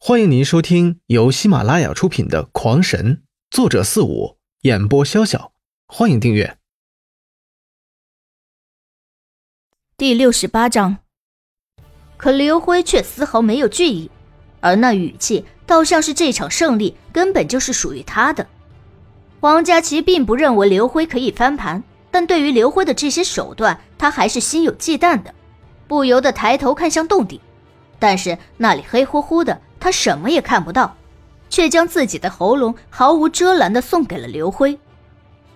欢迎您收听由喜马拉雅出品的《狂神》，作者四五，演播潇潇。欢迎订阅。第六十八章，可刘辉却丝毫没有惧意，而那语气倒像是这场胜利根本就是属于他的。黄佳琪并不认为刘辉可以翻盘，但对于刘辉的这些手段，他还是心有忌惮的，不由得抬头看向洞底，但是那里黑乎乎的。他什么也看不到，却将自己的喉咙毫无遮拦地送给了刘辉。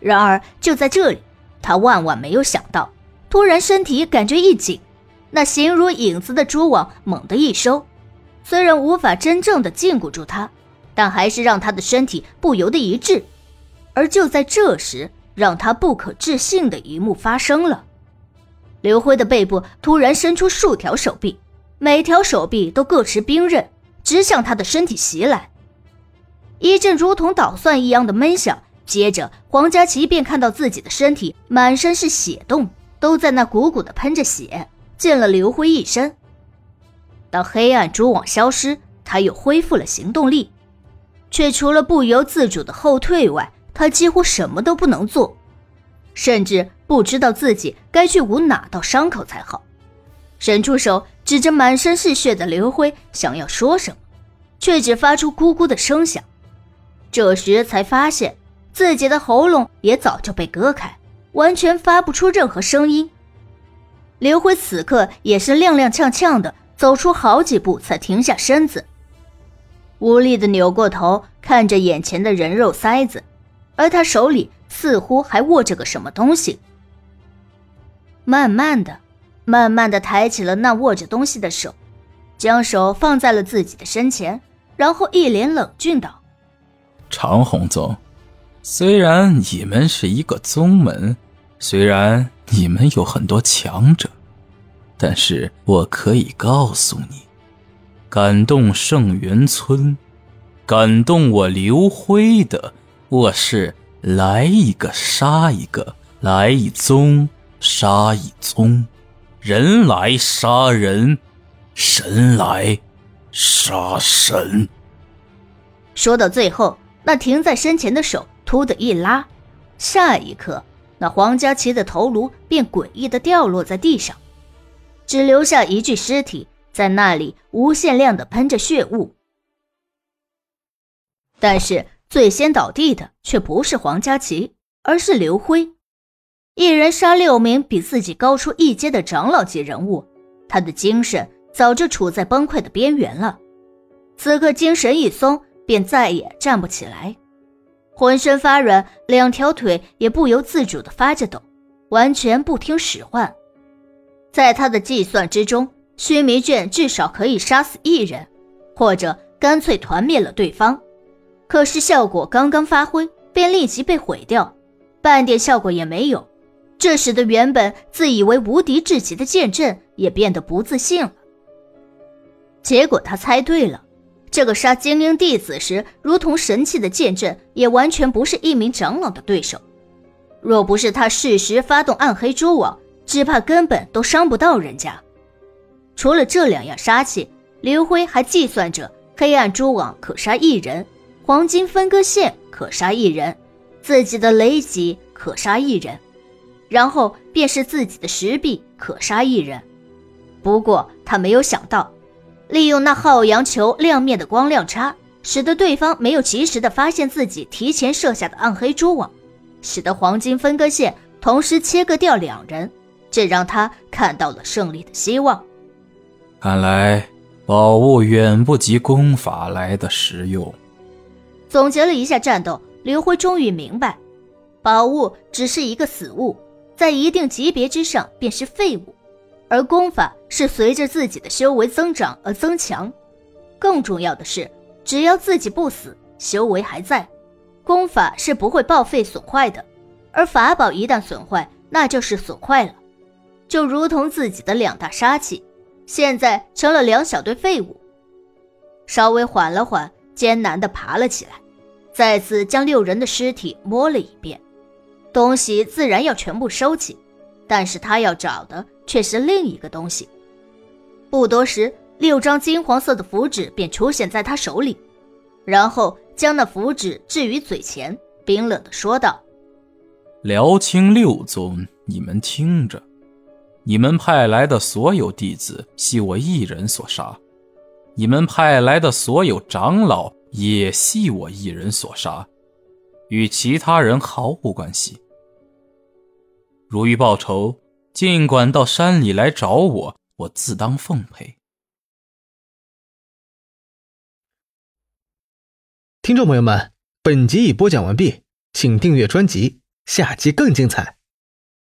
然而就在这里，他万万没有想到，突然身体感觉一紧，那形如影子的蛛网猛地一收，虽然无法真正的禁锢住他，但还是让他的身体不由得一滞。而就在这时，让他不可置信的一幕发生了：刘辉的背部突然伸出数条手臂，每条手臂都各持兵刃。直向他的身体袭来，一阵如同捣蒜一样的闷响，接着黄佳琪便看到自己的身体满身是血洞，都在那鼓鼓的喷着血，溅了刘辉一身。当黑暗蛛网消失，他又恢复了行动力，却除了不由自主的后退外，他几乎什么都不能做，甚至不知道自己该去捂哪道伤口才好。伸出手指着满身是血的刘辉，想要说什么，却只发出咕咕的声响。这时才发现自己的喉咙也早就被割开，完全发不出任何声音。刘辉此刻也是踉踉跄跄的走出好几步，才停下身子，无力的扭过头看着眼前的人肉塞子，而他手里似乎还握着个什么东西。慢慢的。慢慢的抬起了那握着东西的手，将手放在了自己的身前，然后一脸冷峻道：“长虹宗，虽然你们是一个宗门，虽然你们有很多强者，但是我可以告诉你，感动圣元村，感动我刘辉的，我是来一个杀一个，来一宗杀一宗。”人来杀人，神来杀神。说到最后，那停在身前的手突的一拉，下一刻，那黄佳琪的头颅便诡异的掉落在地上，只留下一具尸体在那里无限量的喷着血雾。但是最先倒地的却不是黄佳琪，而是刘辉。一人杀六名比自己高出一阶的长老级人物，他的精神早就处在崩溃的边缘了。此刻精神一松，便再也站不起来，浑身发软，两条腿也不由自主地发着抖，完全不听使唤。在他的计算之中，须弥卷至少可以杀死一人，或者干脆团灭了对方。可是效果刚刚发挥，便立即被毁掉，半点效果也没有。这使得原本自以为无敌至极的剑阵也变得不自信了。结果他猜对了，这个杀精英弟子时如同神器的剑阵，也完全不是一名长老的对手。若不是他适时发动暗黑蛛网，只怕根本都伤不到人家。除了这两样杀器，刘辉还计算着黑暗蛛网可杀一人，黄金分割线可杀一人，自己的雷击可杀一人。然后便是自己的石壁可杀一人，不过他没有想到，利用那浩洋球亮面的光亮差，使得对方没有及时的发现自己提前设下的暗黑蛛网，使得黄金分割线同时切割掉两人，这让他看到了胜利的希望。看来宝物远不及功法来的实用。总结了一下战斗，刘辉终于明白，宝物只是一个死物。在一定级别之上便是废物，而功法是随着自己的修为增长而增强。更重要的是，只要自己不死，修为还在，功法是不会报废损坏的。而法宝一旦损坏，那就是损坏了，就如同自己的两大杀器，现在成了两小堆废物。稍微缓了缓，艰难地爬了起来，再次将六人的尸体摸了一遍。东西自然要全部收起，但是他要找的却是另一个东西。不多时，六张金黄色的符纸便出现在他手里，然后将那符纸置于嘴前，冰冷的说道：“辽清六宗，你们听着，你们派来的所有弟子系我一人所杀，你们派来的所有长老也系我一人所杀，与其他人毫无关系。如欲报仇。”尽管到山里来找我，我自当奉陪。听众朋友们，本集已播讲完毕，请订阅专辑，下集更精彩。